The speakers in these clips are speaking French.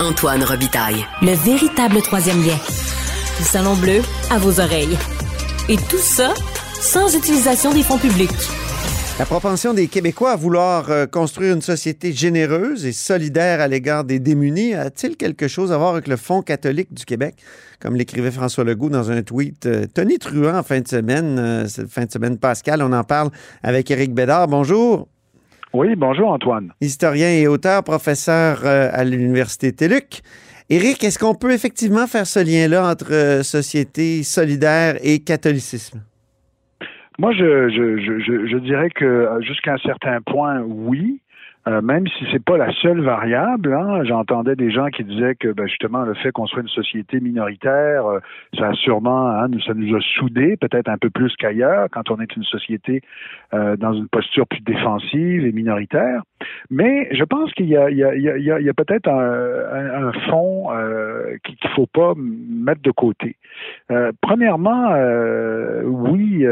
Antoine Robitaille. Le véritable troisième lien. Le Salon Bleu à vos oreilles. Et tout ça sans utilisation des fonds publics. La propension des Québécois à vouloir euh, construire une société généreuse et solidaire à l'égard des démunis a-t-il quelque chose à voir avec le Fonds catholique du Québec, comme l'écrivait François Legault dans un tweet euh, Tony Truant en fin de semaine, euh, fin de semaine Pascal, on en parle avec Éric Bédard. Bonjour. Oui, bonjour Antoine. Historien et auteur, professeur à l'Université TELUC. Éric, est-ce qu'on peut effectivement faire ce lien-là entre société solidaire et catholicisme? Moi, je, je, je, je dirais que euh, jusqu'à un certain point, oui. Euh, même si c'est pas la seule variable, hein, j'entendais des gens qui disaient que ben, justement le fait qu'on soit une société minoritaire, euh, ça a sûrement, hein, ça nous a soudés, peut-être un peu plus qu'ailleurs, quand on est une société euh, dans une posture plus défensive et minoritaire. Mais je pense qu'il y a, il y a, il y a, a peut-être un, un, fond qu'il ne faut pas mettre de côté. premièrement, oui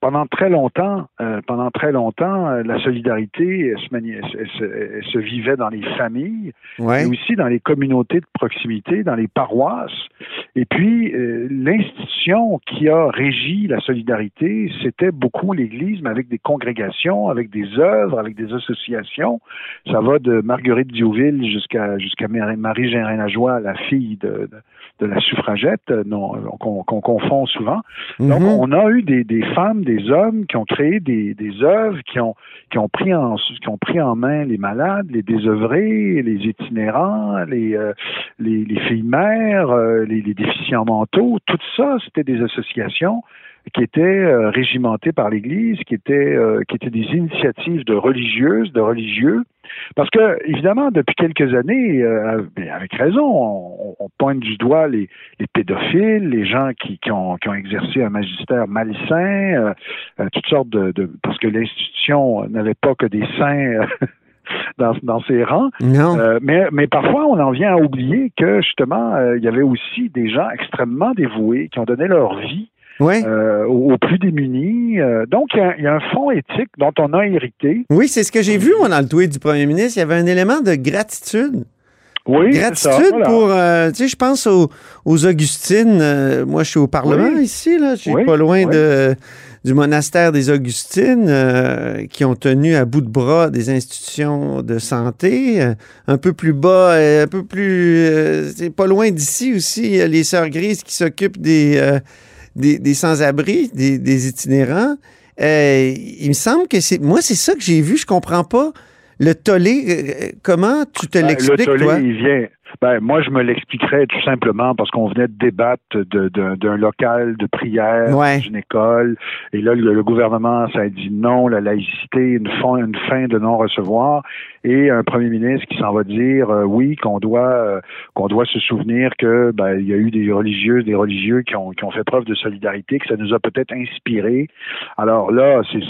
pendant très longtemps, euh, pendant très longtemps, euh, la solidarité se, se, vivait dans les familles, mais aussi dans les communautés de proximité, dans les paroisses. Et puis, euh, l'institution qui a régi la solidarité, c'était beaucoup l'Église, mais avec des congrégations, avec des œuvres, avec des associations. Ça va de Marguerite Diouville jusqu'à jusqu'à Marie Gérin Lajoie, la fille de, de, la suffragette, qu'on confond souvent. Donc, mm-hmm. on a eu des, des femmes des hommes qui ont créé des, œuvres, qui ont, pris en, main les malades, les désœuvrés, les itinérants, les, euh, les, les, filles mères, euh, les, déficients mentaux. Tout ça, c'était des associations qui étaient euh, régimentées par l'Église, qui étaient qui étaient des initiatives de religieuses, de religieux, parce que évidemment depuis quelques années, euh, avec raison, on, on, pointe du doigt les, les pédophiles, les gens qui, qui, ont, qui ont exercé un magistère malsain, toutes sortes de, de parce que l'institution n'avait pas que des saints. Dans, dans, ses rangs. mais, mais parfois, on en vient à oublier que justement, il y avait aussi des gens extrêmement dévoués qui ont donné leur vie ouais. euh, aux, plus démunis. Euh, donc, il y, y, a un fond éthique dont on a hérité. Oui, c'est ce que j'ai vu, moi, dans le tweet du premier ministre. Il y avait un élément de gratitude. Oui, Gratitude ça, pour, euh, tu sais, je pense aux, aux Augustines. Euh, moi, je suis au Parlement oui. ici, là. Je suis oui, pas loin oui. de, du monastère des Augustines euh, qui ont tenu à bout de bras des institutions de santé. un peu plus bas, un peu plus, c'est pas loin d'ici aussi, il y a les Sœurs Grises qui s'occupent des des, des sans-abri, des, des, itinérants. Euh, il me semble que c'est. Moi, c'est ça que j'ai vu. Je comprends pas. Le tollé, comment tu te l'expliques, Le tollé, toi? il vient. Ben, moi, je me l'expliquerais tout simplement parce qu'on venait de débattre d'un local de prière, ouais. d'une école, et là, le, le, gouvernement, ça a dit non, la laïcité, une fin, une fin de non-recevoir, et un premier ministre qui s'en va dire euh, oui, qu'on doit euh, qu'on doit se souvenir que ben, il y a eu des religieuses, des religieux qui ont, qui ont fait preuve de solidarité, que ça nous a peut-être inspiré. Alors là, c'est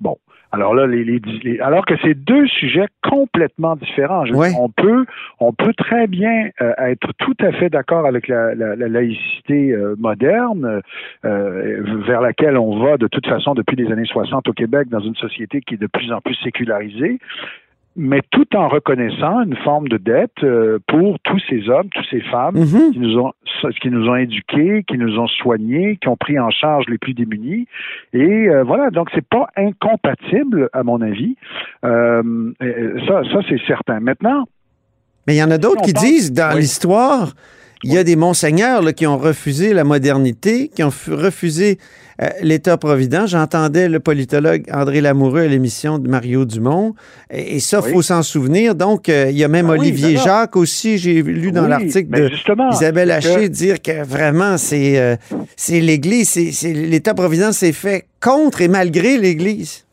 bon. Alors là, les, les, les, alors que c'est deux sujets complètement différents. Je ouais. on peut, on peut très bien euh, être tout à fait d'accord avec la, la, la laïcité euh, moderne, euh, vers laquelle on va de toute façon depuis les années 60 au Québec dans une société qui est de plus en plus sécularisée mais tout en reconnaissant une forme de dette euh, pour tous ces hommes, toutes ces femmes mm -hmm. qui nous ont qui nous ont éduqués, qui nous ont soignés, qui ont pris en charge les plus démunis. Et euh, voilà, donc c'est pas incompatible à mon avis. Euh, ça, ça c'est certain. Maintenant, mais il y en a d'autres qui pense, disent dans oui. l'histoire. Il y a des monseigneurs là, qui ont refusé la modernité, qui ont refusé euh, l'État-provident. J'entendais le politologue André Lamoureux à l'émission de Mario Dumont. Et, et ça, il oui. faut s'en souvenir. Donc, euh, il y a même ah Olivier oui, Jacques aussi. J'ai lu dans oui, l'article de Isabelle Haché que... dire que vraiment, c'est euh, l'Église, c'est l'État-providence s'est fait contre et malgré l'Église.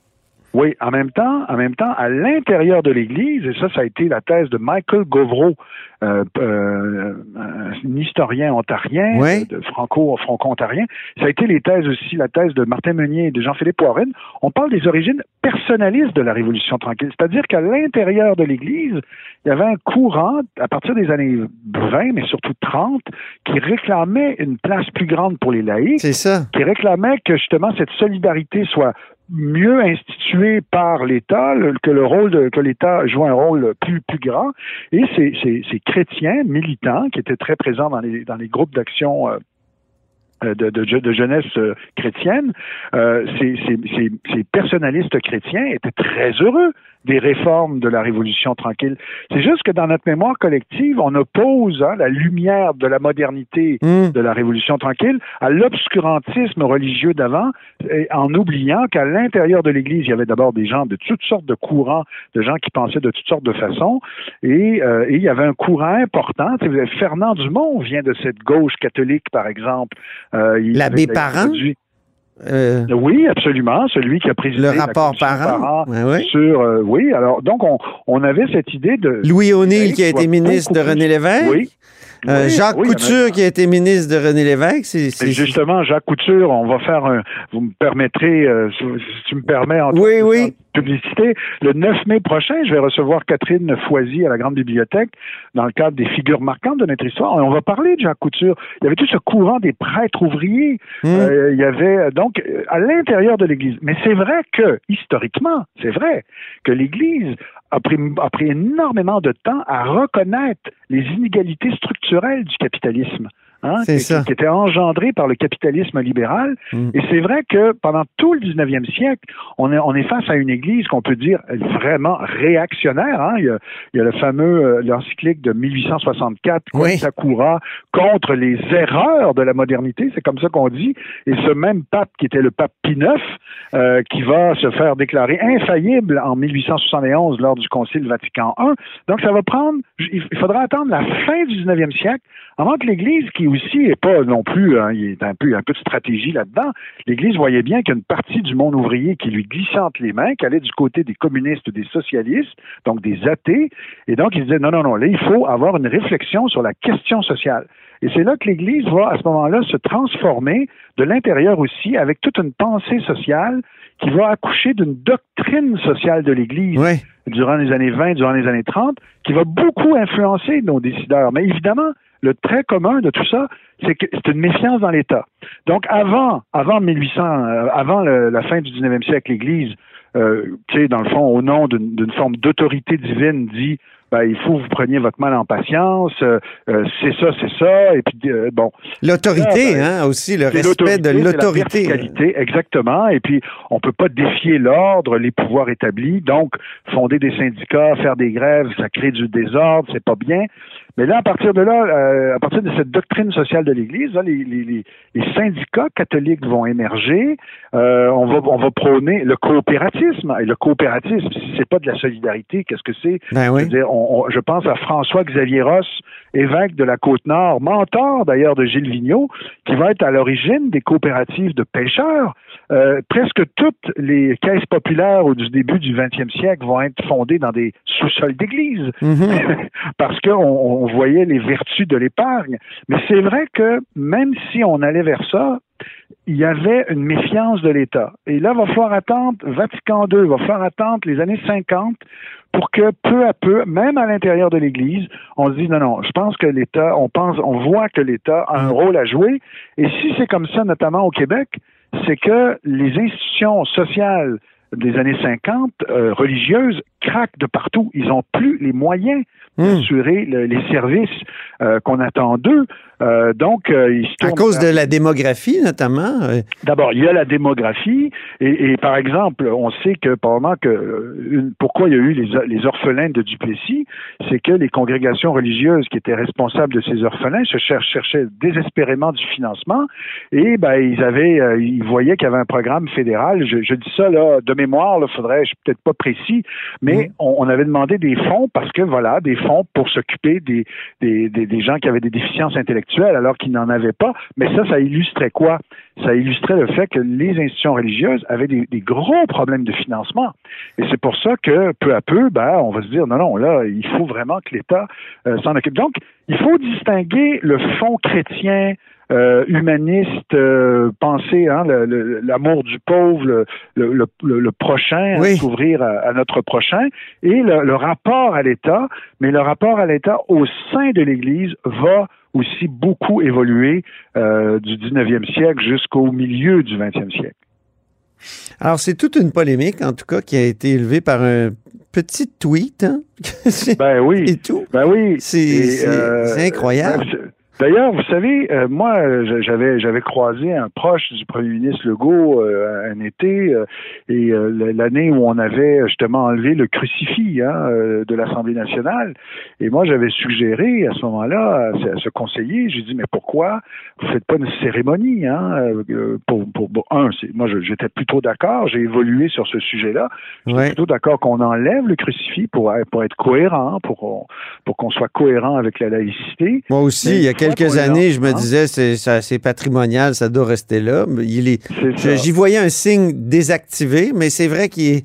Oui, en même temps, en même temps, à l'intérieur de l'Église, et ça, ça a été la thèse de Michael Govreau, euh, euh, un historien ontarien, oui. de franco franco-ontarien. Ça a été les thèses aussi, la thèse de Martin Meunier et de Jean-Philippe Warren. On parle des origines personnalistes de la Révolution tranquille, c'est-à-dire qu'à l'intérieur de l'Église, il y avait un courant à partir des années 20, mais surtout 30, qui réclamait une place plus grande pour les laïcs, ça. qui réclamait que justement cette solidarité soit mieux institué par l'État, que le rôle de, que l'État joue un rôle plus plus grand. Et ces, ces, ces, chrétiens militants qui étaient très présents dans les dans les groupes d'action euh, de, de, jeunesse euh, chrétienne, euh, ces, personnalistes chrétiens étaient très heureux des réformes de la Révolution tranquille. C'est juste que dans notre mémoire collective, on oppose hein, la lumière de la modernité hmm. de la Révolution tranquille à l'obscurantisme religieux d'avant, en oubliant qu'à l'intérieur de l'Église, il y avait d'abord des gens de toutes sortes de courants, de gens qui pensaient de toutes sortes de façons, et, euh, et il y avait un courant important. Fernand Dumont vient de cette gauche catholique, par exemple. Euh, L'abbé Parent? Euh, oui, absolument. Celui qui a pris le rapport parent, sur euh, oui. Alors donc on, on avait cette idée de Louis O'Neill qui a été ministre de René Lévesque. Oui. Euh, Jacques Couture, qui a été ministre de René Lévesque. C'est, justement, Jacques Couture, on va faire un. Vous me permettrez, euh, si, tu me permets, en oui, oui. publicité. Le 9 mai prochain, je vais recevoir Catherine Foisy à la Grande Bibliothèque dans le cadre des figures marquantes de notre histoire. Et on va parler de Jacques Couture. Il y avait tout ce courant des prêtres ouvriers. Hmm. Euh, il y avait donc à l'intérieur de l'Église. Mais c'est vrai que, historiquement, c'est vrai que l'Église a pris, a pris énormément de temps à reconnaître les inégalités structurelles du capitalisme. Hein, qui, qui, était engendré par le capitalisme libéral. Mm. Et c'est vrai que pendant tout le 19e siècle, on est, on est face à une Église qu'on peut dire vraiment réactionnaire. Hein. Il, y a, il, y a, le fameux euh, l'encyclique de 1864, Sakura, contre les erreurs de la modernité, c'est comme ça qu'on dit. Et ce même pape qui était le pape Pie IX, euh, qui va se faire déclarer infaillible en 1871 lors du Concile Vatican I. Donc ça va prendre, il faudra attendre la fin du 19e siècle avant que l'Église, qui aussi est pas non plus, hein, il est un peu, un peu de stratégie là-dedans, l'Église voyait bien qu'il y a une partie du monde ouvrier qui lui glissait entre les mains, qui allait du côté des communistes, des socialistes, donc des athées, et donc il disait non, non, non, là, il faut avoir une réflexion sur la question sociale. Et c'est là que l'Église va, à ce moment-là, se transformer de l'intérieur aussi avec toute une pensée sociale qui va accoucher d'une doctrine sociale de l'Église durant les années 20, durant les années 30, qui va beaucoup influencer nos décideurs. Mais évidemment, le trait commun de tout ça, c'est que c'est une méfiance dans l'État. Donc avant, avant 1800, euh, avant la fin du 19e siècle, l'Église, euh, tu sais, dans le fond, au nom d'une forme d'autorité divine, dit ben, il faut que vous preniez votre mal en patience, euh, euh, c'est ça, c'est ça, et puis bon. L'autorité, ben, hein, aussi, le respect de l'autorité. exactement, et puis on peut pas défier l'ordre, les pouvoirs établis, donc fonder des syndicats, faire des grèves, ça crée du désordre, c'est pas bien. Mais là, à partir de là, euh, à partir de cette doctrine sociale de l'Église, les, les, les, syndicats catholiques vont émerger. Euh, on va on va prôner le coopératisme. Et le coopératisme, si c'est pas de la solidarité, qu'est-ce que c'est? Ben oui. Je pense à François Xavier Ross, évêque de la Côte-Nord, mentor d'ailleurs de Gilles Vigneault, qui va être à l'origine des coopératives de pêcheurs. Euh, presque toutes les caisses populaires au début du 20e siècle vont être fondées dans des sous-sols d'église mm-hmm. parce qu'on on voyait les vertus de l'épargne. Mais c'est vrai que même si on allait vers ça, il y avait une méfiance de l'État. Et là, il va falloir attendre Vatican II, il va falloir attendre les années 50 pour que peu à peu, même à l'intérieur de l'Église, on se dise non, non, je pense que l'État, on pense, on voit que l'État a un rôle à jouer. Et si c'est comme ça, notamment au Québec, c'est que les institutions sociales des années 50, euh, religieuses, craquent de partout. Ils n'ont plus les moyens hmm. d'assurer les services euh, qu'on attend d'eux. Euh, donc, euh, il se À cause de la démographie, notamment? Euh. D'abord, il y a la démographie. Et, et, par exemple, on sait que, pendant que, une, pourquoi il y a eu les, les orphelins de Duplessis, c'est que les congrégations religieuses qui étaient responsables de ces orphelins se cherchaient désespérément du financement. Et, ben, ils avaient, ils voyaient qu'il y avait un programme fédéral. Je, je dis ça, là, de mémoire, il faudrait, je suis peut-être pas précis, mais mmh. on, on, avait demandé des fonds parce que, voilà, des fonds pour s'occuper des, des, des, des gens qui avaient des déficiences intellectuelles alors qu'il n'en avait pas. Mais ça, ça illustrait quoi? Ça illustrait le fait que les institutions religieuses avaient des, gros problèmes de financement. Et c'est pour ça que peu à peu, ben, on va se dire, non, non, là, il faut vraiment que l'État euh, s'en occupe. Donc, il faut distinguer le fonds chrétien, euh, humaniste, euh, penser hein, l'amour du pauvre, le, prochain, s'ouvrir à, notre prochain, et le rapport à l'État. Mais le rapport à l'État au sein de l'Église va aussi beaucoup évolué euh, du 19e siècle jusqu'au milieu du 20e siècle. Alors, c'est toute une polémique, en tout cas, qui a été élevée par un petit tweet. Hein? ben oui. Et tout. Ben oui. C'est euh, incroyable. D'ailleurs, vous savez, euh, moi, j'avais j'avais croisé un proche du premier ministre Legault euh, un été, euh, et l'année où on avait justement enlevé le crucifix hein, de l'Assemblée nationale. Et moi, j'avais suggéré à ce moment-là à, ce conseiller, j'ai dit, mais pourquoi vous faites pas une cérémonie hein, pour, pour, un, moi, j'étais plutôt d'accord, j'ai évolué sur ce sujet-là. J'étais plutôt d'accord qu'on enlève le crucifix pour, pour être cohérent, pour, pour qu'on soit cohérent avec la laïcité. Moi aussi, il y a quelques années, je me disais, c'est patrimonial, ça doit rester là. J'y voyais un signe désactivé, mais c'est vrai qu'il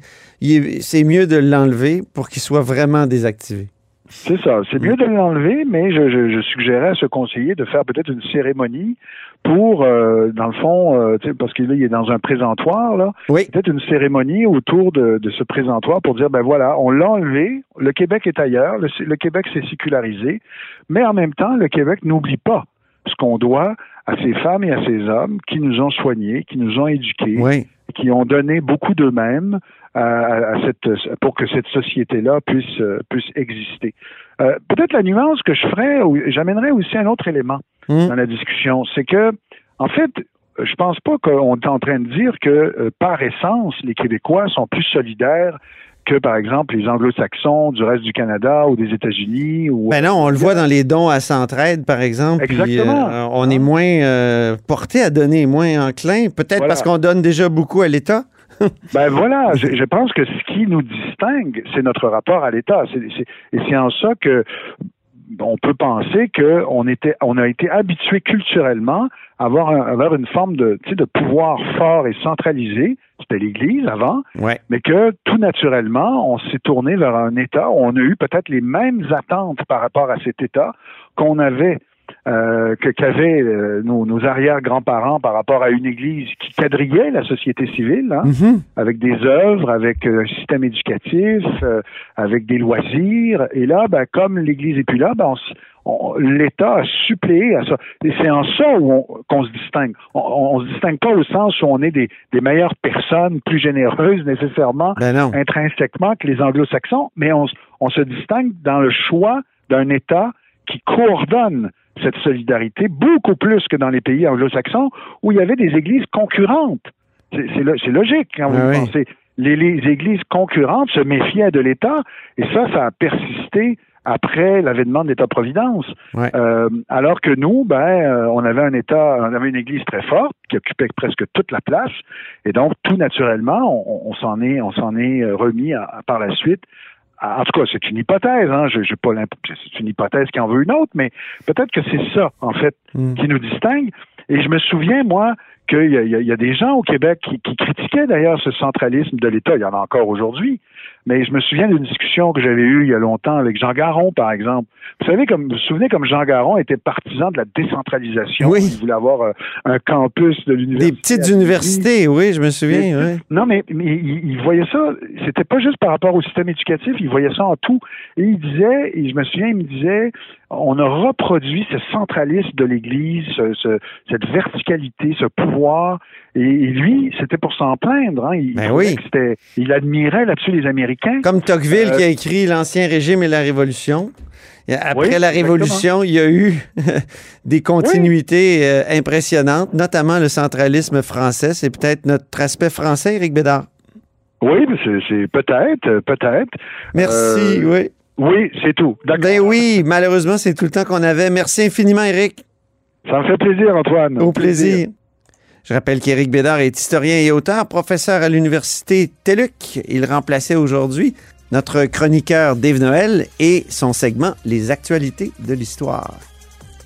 c'est mieux de l'enlever pour qu'il soit vraiment désactivé. C'est ça. C'est mieux de l'enlever, mais je, suggérais à ce conseiller de faire peut-être une cérémonie pour, euh, dans le fond, euh, parce qu'il est dans un présentoir, là. Oui. Peut-être une cérémonie autour de, ce présentoir pour dire, ben voilà, on l'a enlevé, le Québec est ailleurs, le, Québec s'est sécularisé, mais en même temps, le Québec n'oublie pas ce qu'on doit à ces femmes et à ces hommes qui nous ont soignés, qui nous ont éduqués, qui ont donné beaucoup d'eux-mêmes à, cette, pour que cette société-là puisse, puisse exister. Euh, peut-être la nuance que je ferais, j'amènerais aussi un autre élément hmm. dans la discussion, c'est que, en fait, je pense pas qu'on est en train de dire que, euh, par essence, les Québécois sont plus solidaires que, par exemple, les anglo-saxons du reste du Canada ou des États-Unis. Ou... Ben non, on le voit dans les dons à Centraide, par exemple. Exactement. Euh, on est moins euh, porté à donner, moins enclin, peut-être parce qu'on donne déjà beaucoup à l'État. ben voilà, je, pense que ce qui nous distingue, c'est notre rapport à l'État. et c'est en ça que on peut penser qu'on était, on a été habitué culturellement à avoir, avoir une forme de, de pouvoir fort et centralisé. C'était l'Église avant, mais que tout naturellement, on s'est tourné vers un État où on a eu peut-être les mêmes attentes par rapport à cet État qu'on avait euh, que qu'avaient euh, nos, nos arrière-grands-parents par rapport à une Église qui quadrillait la société civile, hein, mm-hmm. avec des œuvres, avec euh, un système éducatif, avec des loisirs. Et là, ben, comme l'Église est plus là, ben, l'État a suppléé à ça. Et c'est en ça qu'on se distingue. On, ne se distingue pas au sens où on est des, des meilleures personnes, plus généreuses nécessairement, ben intrinsèquement que les anglo-saxons, mais on, on se distingue dans le choix d'un État qui coordonne cette solidarité beaucoup plus que dans les pays anglo-saxons où il y avait des églises concurrentes. C'est logique quand vous ah pensez. Les, églises concurrentes se méfiaient de l'État et ça, ça a persisté après l'avènement de l'État-providence. Euh, alors que nous, ben, euh, on avait un État, on avait une Église très forte qui occupait presque toute la place, et donc tout naturellement, on, s'en est, on s'en est remis par la suite en tout cas, c'est une hypothèse, hein. Je, pas c'est une hypothèse qui en veut une autre, mais peut-être que c'est ça, en fait, hmm. qui nous distingue. Et je me souviens, moi, qu'il y, a des gens au Québec qui, qui critiquaient d'ailleurs ce centralisme de l'État. Il y en a encore aujourd'hui. Mais je me souviens d'une discussion que j'avais eue il y a longtemps avec Jean Garon, par exemple. Vous savez, comme vous vous souvenez, comme Jean Garon était partisan de la décentralisation. Oui. Il voulait avoir euh, un campus de l'université. Des petites universités, oui, je me souviens. Oui. Non, mais, il, voyait ça, c'était pas juste par rapport au système éducatif, il voyait ça en tout. Et il disait, et je me souviens, il me disait, on a reproduit ce centralisme de l'Église, cette verticalité, ce pouvoir. Et, lui, c'était pour s'en plaindre. Hein. Il, ben oui. il admirait là-dessus les Américains. Comme Tocqueville qui a euh, écrit L'Ancien Régime et la Révolution. Après la Révolution, il y a eu des continuités euh, impressionnantes, notamment le centralisme français. C'est peut-être notre aspect français, Éric Bédard. Oui, c'est peut-être, peut-être. Merci, euh, oui. Oui, c'est tout. Ben oui, malheureusement, c'est tout le temps qu'on avait. Merci infiniment, Éric. Ça me fait plaisir, Antoine. Au plaisir. Je rappelle qu'Éric Bédard est historien et auteur, professeur à l'Université TELUC. Il remplaçait aujourd'hui notre chroniqueur Dave Noël et son segment Les actualités de l'histoire.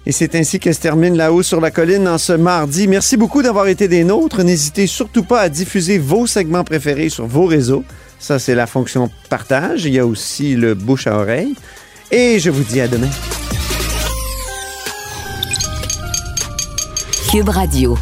Et c'est ainsi que se termine La Haut sur la Colline en ce mardi. Merci beaucoup d'avoir été des nôtres. N'hésitez surtout pas à diffuser vos segments préférés sur vos réseaux. Ça, c'est la fonction partage. Il y a aussi le bouche à oreille. Et je vous dis à demain. Cube Radio.